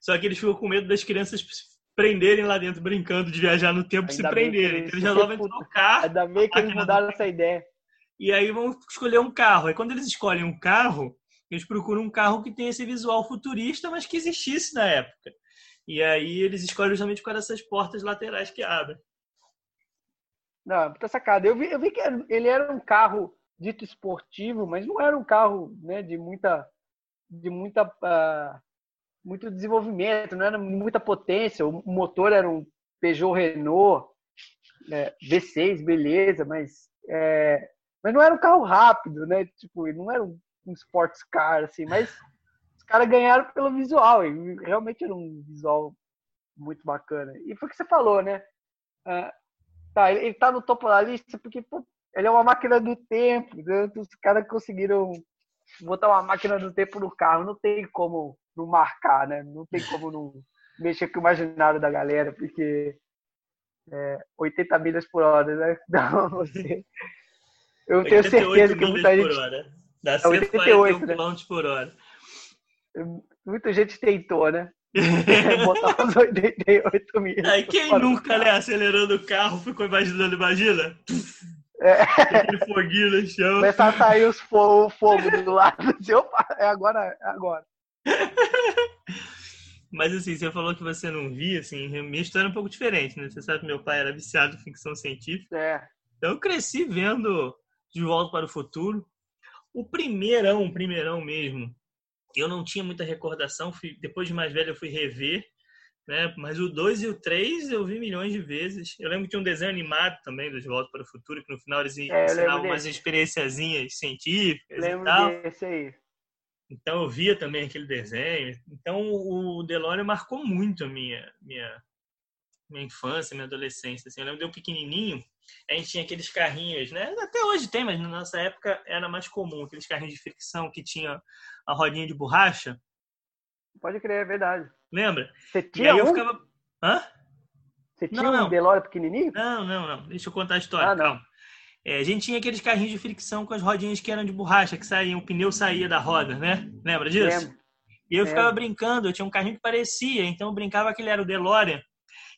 Só que eles ficam com medo das crianças prenderem lá dentro, brincando de viajar no tempo, Ainda se prenderem. Eles, eles resolvem trocar. Ainda bem que eles mudaram essa ideia. E aí vão escolher um carro. Aí quando eles escolhem um carro, eles procuram um carro que tem esse visual futurista, mas que existisse na época. E aí eles escolhem justamente com essas portas laterais que abrem. Não, puta sacada. Eu vi, eu vi que ele era um carro dito esportivo, mas não era um carro né, de muita, de muita uh, muito desenvolvimento, não era muita potência. O motor era um Peugeot Renault é, V6, beleza, mas, é, mas não era um carro rápido, né? Tipo, não era um, um sports car, assim, mas os caras ganharam pelo visual, e realmente era um visual muito bacana. E foi o que você falou, né? Ah, tá, ele, ele tá no topo da lista porque pô, ele é uma máquina do tempo, né? os caras conseguiram botar uma máquina do tempo no carro, não tem como não marcar, né? Não tem como não mexer com o imaginário da galera, porque é, 80 milhas por hora, né? Não, você. Eu tenho certeza que muita gente. Hora. Dá é 88 né? km por hora. Muita gente tentou, né? Botar uns 88 milhas. Aí quem nunca, né, acelerando o carro, ficou imaginando, imagina? É. Aquele foguinho no chão. Começar a sair os o fogo do lado. Opa, é agora, é agora. Mas assim, você falou que você não via, assim, minha história é um pouco diferente, né? Você sabe que meu pai era viciado em ficção científica. É. Então eu cresci vendo De Volta para o Futuro. O primeirão, o primeirão mesmo, eu não tinha muita recordação. Fui, depois de mais velho eu fui rever, né? Mas o 2 e o 3 eu vi milhões de vezes. Eu lembro que tinha um desenho animado também do De Volta para o Futuro, que no final eles é, ensinavam umas experienciazinhas científicas lembro e tal. Desse aí. Então eu via também aquele desenho. Então o DeLorean marcou muito a minha minha minha infância, minha adolescência. Assim, eu lembro de eu pequenininho, a gente tinha aqueles carrinhos, né? Até hoje tem, mas na nossa época era mais comum aqueles carrinhos de fricção que tinha a rodinha de borracha. Pode crer, é verdade. Lembra? Você tinha e aí um? eu ficava, hã? Você tinha não, um não. DeLorean pequenininho? Não, não, não. Deixa eu contar a história, ah, calma. É, a gente tinha aqueles carrinhos de fricção com as rodinhas que eram de borracha, que saíam, o pneu saía da roda, né? Lembra disso? Lembro. E eu ficava brincando, eu tinha um carrinho que parecia, então eu brincava que ele era o DeLorean.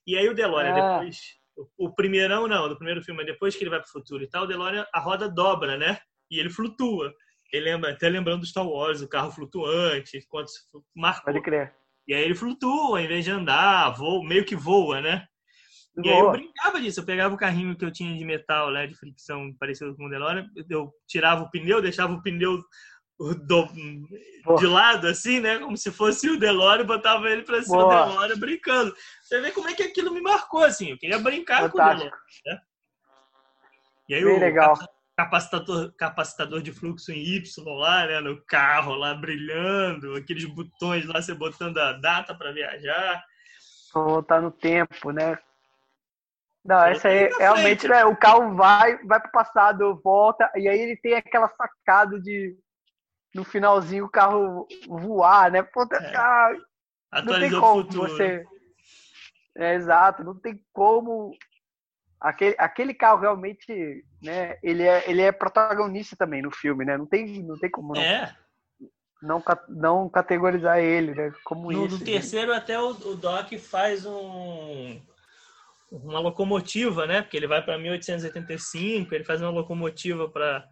E aí o DeLorean, ah. depois, o, o primeirão não, do primeiro filme, depois que ele vai para o futuro e tal, o DeLorean, a roda dobra, né? E ele flutua. Ele lembra, até lembrando do Star Wars, o carro flutuante, quanto marcou. Pode crer. E aí ele flutua, em vez de andar, voa, meio que voa, né? E aí eu brincava disso, eu pegava o carrinho que eu tinha de metal, né, de fricção parecido com o DeLorean, eu tirava o pneu, deixava o pneu do, de lado, assim, né, como se fosse o DeLorean, botava ele pra cima Boa. do DeLorean brincando. Você vê como é que aquilo me marcou, assim, eu queria brincar Fantástico. com o DeLorean, né? E aí Bem o legal. Capacitador, capacitador de fluxo em Y lá, né, no carro lá brilhando, aqueles botões lá, você botando a data para viajar. Voltar no tempo, né? Não, essa aí realmente né, o carro vai, vai pro passado, volta, e aí ele tem aquela sacada de no finalzinho o carro voar, né? Puta, é. ah, não tem como você. É, exato, não tem como. Aquele, aquele carro realmente, né? Ele é, ele é protagonista também no filme, né? Não tem, não tem como não, é. não, não categorizar ele, né? Como no, isso. No terceiro, né? até o, o Doc faz um uma locomotiva, né? Porque ele vai para 1885, ele faz uma locomotiva para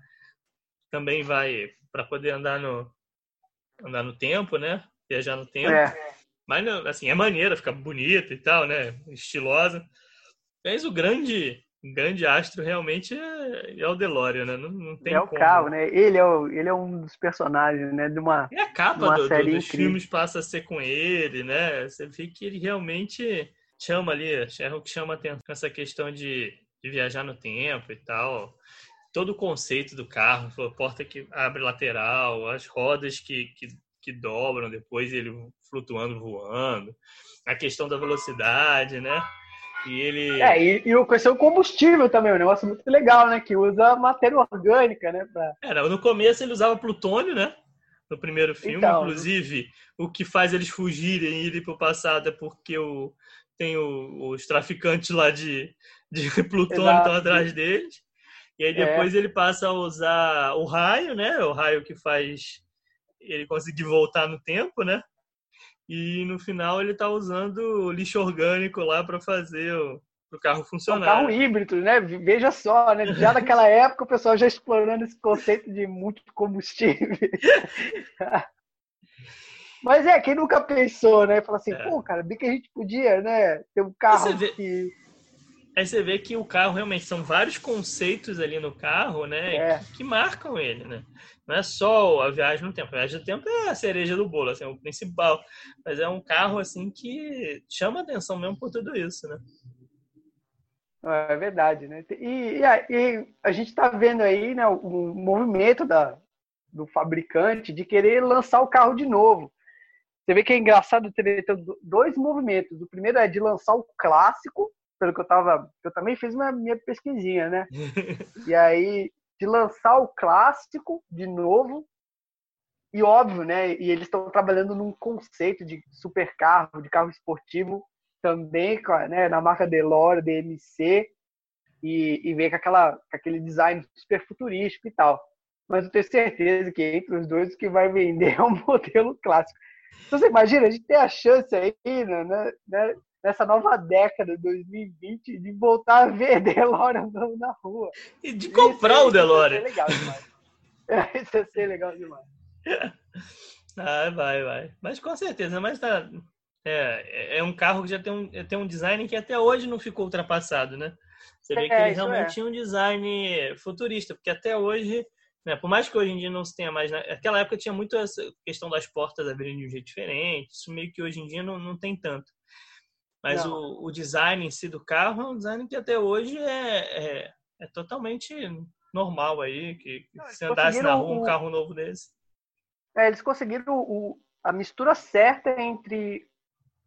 também vai para poder andar no andar no tempo, né? Viajar no tempo. É. Mas, assim, é maneira, fica bonita e tal, né? Estilosa. Mas o grande grande astro realmente é, é o DeLorean, né? Não, não tem é o como. carro, né? Ele é, o, ele é um dos personagens, né? De uma, e a capa do, do, dos filmes passa a ser com ele, né? Você vê que ele realmente chama ali, é o que chama atenção essa questão de, de viajar no tempo e tal. Todo o conceito do carro, a porta que abre lateral, as rodas que, que, que dobram depois ele flutuando, voando, a questão da velocidade, né? E ele. É, e, e o questão combustível também, um negócio muito legal, né? Que usa matéria orgânica, né? Pra... É, no começo ele usava plutônio, né? No primeiro filme, então, inclusive, o que faz eles fugirem e irem pro passado é porque o, tem o, os traficantes lá de, de plutônio estão atrás deles. E aí depois é. ele passa a usar o raio, né? O raio que faz ele conseguir voltar no tempo, né? E no final ele está usando lixo orgânico lá para fazer o, o carro funcionar. É um carro híbrido, né? Veja só, né? Já naquela época o pessoal já explorando esse conceito de muito combustível. Mas é, quem nunca pensou, né? Fala assim, é. pô, cara, bem que a gente podia, né? Ter um carro vê... que Aí você vê que o carro realmente são vários conceitos ali no carro, né? É. Que, que, marcam ele, né? Não é só a viagem no tempo. A viagem no tempo é a cereja do bolo, assim, é o principal. Mas é um carro assim que chama atenção mesmo por tudo isso, né? É verdade, né? E, e, a, e a gente está vendo aí né, o movimento da, do fabricante de querer lançar o carro de novo. Você vê que é engraçado ter dois movimentos. O primeiro é de lançar o clássico, pelo que eu tava. Eu também fiz uma minha pesquisinha, né? e aí, de lançar o clássico de novo. E óbvio, né? E eles estão trabalhando num conceito de supercarro, de carro esportivo, também né, na marca Delore, DMC, e, e ver com, aquela, com aquele design super futurístico e tal. Mas eu tenho certeza que entre os dois o que vai vender é um modelo clássico. Então você imagina, a gente tem a chance aí, né, né, nessa nova década, 2020, de voltar a ver DeLorean andando na rua. E de comprar isso, o DeLorean. Isso legal demais. Isso ia ser legal demais. Ah, vai, vai. Mas com certeza, mas tá. É, é um carro que já tem um, tem um design que até hoje não ficou ultrapassado, né? Você vê que é, ele realmente é. tinha um design futurista, porque até hoje, né, por mais que hoje em dia não se tenha mais. Naquela época tinha muito essa questão das portas abrirem de um jeito diferente, isso meio que hoje em dia não, não tem tanto. Mas o, o, design em si do carro é um design que até hoje é, é, é totalmente normal aí, que, Não, se andasse na rua um carro novo desse. É, eles conseguiram o, a mistura certa entre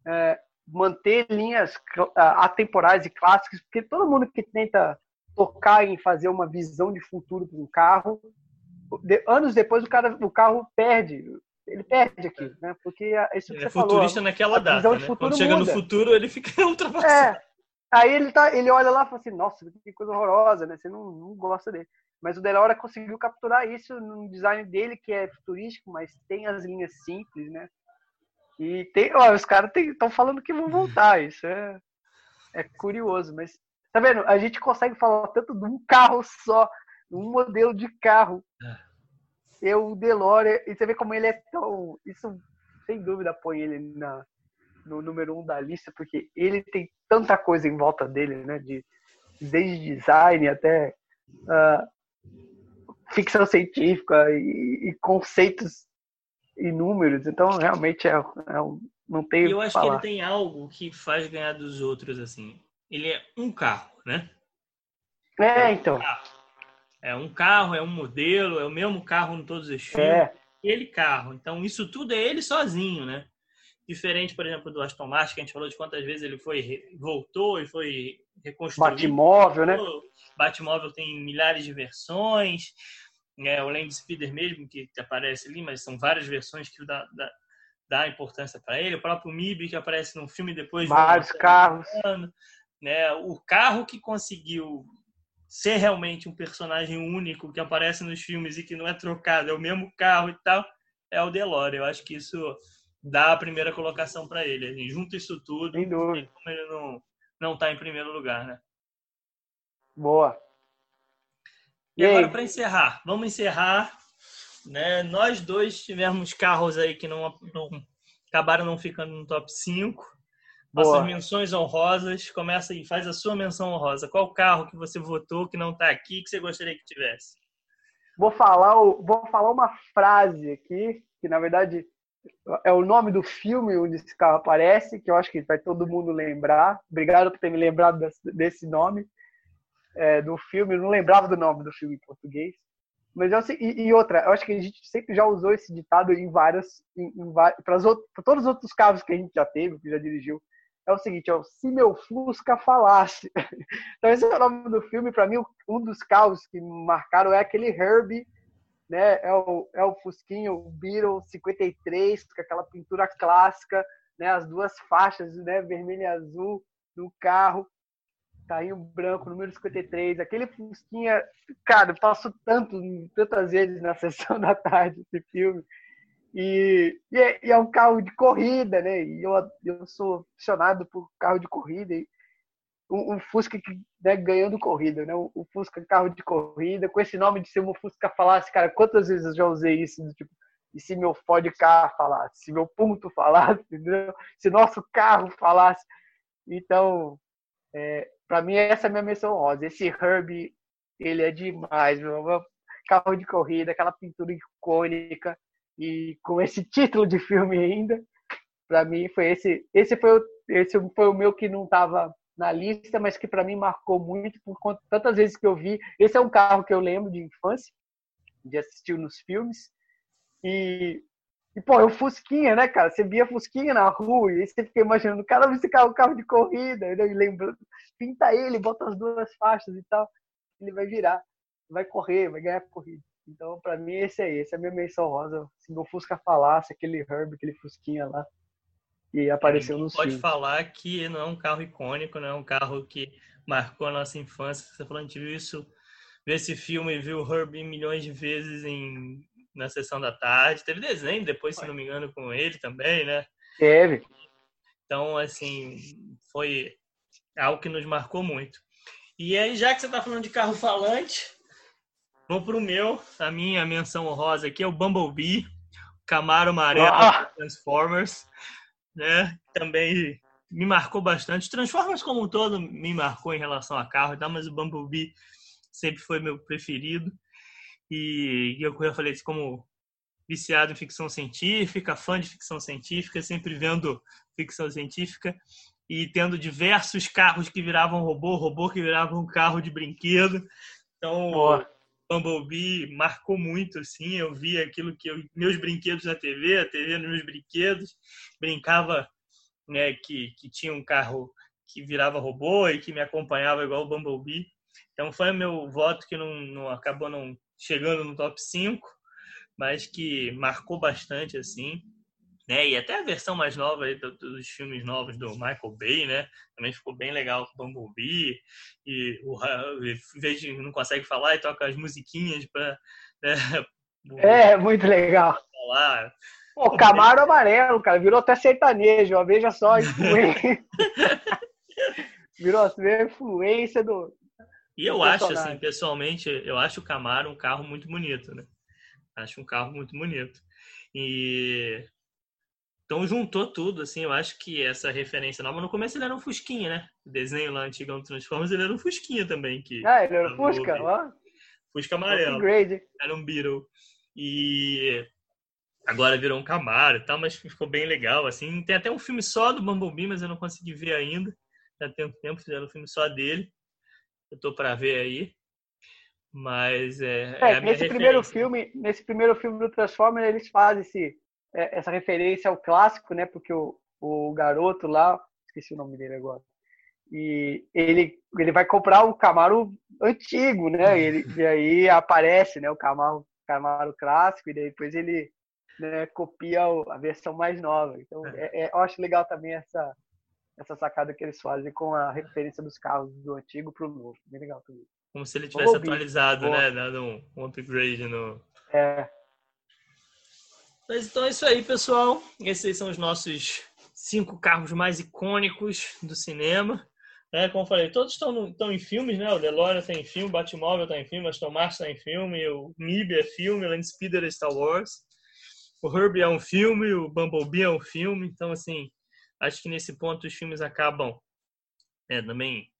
é, manter linhas atemporais e clássicas, porque todo mundo que tenta tocar em fazer uma visão de futuro para um carro, de, anos depois o, cara, o carro perde ele perde aqui, né? Porque isso que é futurista falou, naquela data, né? Quando chega muda. no futuro, ele fica ultrapassado. É. Aí ele, tá, ele olha lá e fala assim, nossa, que coisa horrorosa, né? Você não, não gosta dele. Mas o Delora conseguiu capturar isso no design dele, que é futurístico, mas tem as linhas simples, né? E tem, ó, os caras estão falando que vão voltar. Isso é, é curioso, mas tá vendo? A gente consegue falar tanto de um carro só, um modelo de carro. É eu, o DeLorean, e você vê como ele é tão. Isso, sem dúvida, põe ele na, no número um da lista, porque ele tem tanta coisa em volta dele, né? De, desde design até uh, ficção científica e, e, conceitos inúmeros. Então, realmente, é, é um, não tem. Eu acho falar. que ele tem algo que faz ganhar dos outros, assim. Ele é um carro, né? É, então. Um carro é um carro, é um modelo, é o mesmo carro em todos os filmes. É. Ele carro. Então, isso tudo é ele sozinho, né? Diferente, por exemplo, do Aston Martin, que a gente falou de quantas vezes ele foi voltou e foi reconstruído. Batmóvel, né? Batmóvel tem milhares de versões. É, o Land Speeder mesmo, que aparece ali, mas são várias versões que dá, dá, dá importância para ele. O próprio MIB, que aparece no filme depois. Vários carros. Né? O carro que conseguiu ser realmente um personagem único que aparece nos filmes e que não é trocado, é o mesmo carro e tal, é o DeLorean. Eu acho que isso dá a primeira colocação para ele. Assim, junta isso tudo, Sem dúvida. como ele não não está em primeiro lugar, né? Boa. E, e agora para encerrar, vamos encerrar, né? Nós dois tivemos carros aí que não, não acabaram não ficando no top 5. Nossas menções honrosas. Começa aí, faz a sua menção honrosa. Qual carro que você votou que não está aqui que você gostaria que tivesse? Vou falar, vou falar uma frase aqui, que na verdade é o nome do filme onde esse carro aparece, que eu acho que vai todo mundo lembrar. Obrigado por ter me lembrado desse nome é, do filme. Eu não lembrava do nome do filme em português. Mas eu, e, e, outra, eu acho que a gente sempre já usou esse ditado em várias, em, em, para todos os outros carros que a gente já teve, que já dirigiu. É o seguinte, é o Se Meu Fusca Falasse. então esse é o nome do filme. Para mim, um dos carros que me marcaram é aquele Herbie, né? É o, é o Fusquinho, o Beetle 53, com aquela pintura clássica, né? As duas faixas, né? Vermelho e azul no carro carrinho branco, número 53, aquele Fusquinha, cara, passo tanto, tantas vezes na sessão da tarde esse filme. E, e, é, e, é, um carro de corrida, né? E eu, eu sou apaixonado por carro de corrida. E um, um Fusca que, né, ganhando corrida, né? Um, um, Fusca carro de corrida, com esse nome de ser um Fusca falasse, cara, quantas vezes eu já usei isso? Tipo, e se meu Ford Car falasse, se meu ponto falasse, entendeu? se nosso carro falasse. Então, é, para mim, essa é a minha menção rosa. Esse Herbie, ele é demais, meu carro de corrida, aquela pintura icônica e com esse título de filme ainda. Para mim, foi esse. Esse foi o, esse foi o meu que não estava na lista, mas que para mim marcou muito por conta tantas vezes que eu vi. Esse é um carro que eu lembro de infância, de assistir nos filmes. E e, pô, é o Fusquinha, né, cara? Você via Fusquinha na rua e você fica imaginando, cara, esse carro, carro de corrida, né? e pinta ele, bota as duas faixas e tal, ele vai virar, vai correr, vai ganhar a corrida. Então, para mim, esse é esse, é a minha menção rosa. Se meu Fusca falasse, aquele Herb, aquele Fusquinha lá, e apareceu no Pode falar que não é um carro icônico, não é um carro que marcou a nossa infância. Você falou, a gente viu isso, viu esse filme, viu o Herb milhões de vezes em na sessão da tarde. Teve desenho depois, se não me engano, com ele também, né? Teve. Então, assim, foi algo que nos marcou muito. E aí, já que você está falando de carro falante, vou para o meu. A minha menção honrosa aqui é o Bumblebee, Camaro amarelo ah! Transformers, né? Também me marcou bastante. Transformers como um todo me marcou em relação a carro, tá? mas o Bumblebee sempre foi meu preferido. E, eu, eu falei como viciado em ficção científica, fã de ficção científica, sempre vendo ficção científica e tendo diversos carros que viravam robô, robô que viravam um carro de brinquedo. Então, Boa. Bumblebee marcou muito, assim. Eu via aquilo que eu, meus brinquedos na TV, a TV nos meus brinquedos, brincava né, que, que tinha um carro que virava robô e que me acompanhava igual o Bumblebee. Então foi meu voto que não, não acabou não chegando no top 5, mas que marcou bastante, assim. Né? E até a versão mais nova aí dos filmes novos do Michael Bay, né? Também ficou bem legal com o Bumblebee. E o, em vez de não consegue falar, e toca as musiquinhas para. Né? É, muito legal. Falar. Pô, Camaro amarelo, cara, virou até sertanejo, ó, veja só a influência. virou a influência do, e eu acho, assim, pessoalmente, eu acho o Camaro um carro muito bonito, né? Acho um carro muito bonito. E então juntou tudo, assim, eu acho que essa referência nova, no começo ele era um Fusquinha, né? O desenho lá antigo do Transformers, ele era um Fusquinha também. Que, ah, ele era um Fusca, ó. Fusca amarelo. Era um Beetle. E agora virou um Camaro e tal, mas ficou bem legal, assim. Tem até um filme só do Bumblebee, mas eu não consegui ver ainda. Já tem um tempo fizeram um filme só dele eu tô para ver aí. Mas é, é, é nesse primeiro filme, nesse primeiro filme do Transformers, eles fazem esse, essa referência ao clássico, né? Porque o, o garoto lá, esqueci o nome dele agora, e ele, ele vai comprar o Camaro antigo, né? Ele, e aí aparece, né? O Camaro, Camaro clássico e depois ele né, copia a versão mais nova. Então, é. é, é, eu acho legal também essa essa sacada que eles fazem com a referência dos carros do antigo para o novo. Bem legal também. Como se ele tivesse atualizado, né? Dado um, um upgrade no. É. Mas então é isso aí, pessoal. Esses são os nossos cinco carros mais icônicos do cinema. É, como eu falei, todos estão, estão em filmes, né? O DeLorean está em filme, o Batmóvel está em filme, o Aston Martin está em filme, o MIB é filme, o Landspeeder é Star Wars. o Herbie é um filme, o Bumblebee é um filme, então assim, acho que nesse ponto os filmes acabam é, também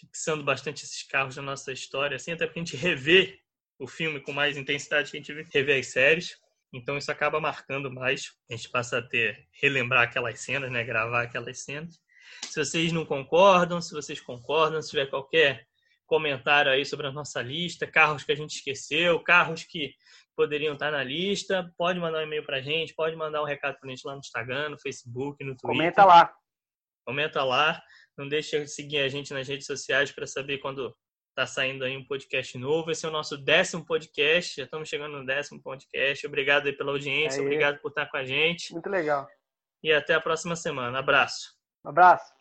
fixando bastante esses carros na nossa história, assim, até porque a gente revê o filme com mais intensidade que a gente revê as séries. Então isso acaba marcando mais. A gente passa a ter relembrar aquelas cenas, né, gravar aquelas cenas. Se vocês não concordam, se vocês concordam, se tiver qualquer comentário aí sobre a nossa lista, carros que a gente esqueceu, carros que poderiam estar na lista, pode mandar um e-mail para a gente, pode mandar um recado para a gente lá no Instagram, no Facebook, no Twitter. Comenta lá. Comenta lá. Não deixe de seguir a gente nas redes sociais para saber quando está saindo aí um podcast novo. Esse é o nosso décimo podcast. Já estamos chegando no décimo podcast. Obrigado aí pela audiência. Obrigado por estar com a gente. Muito legal. E até a próxima semana. Abraço. Um abraço.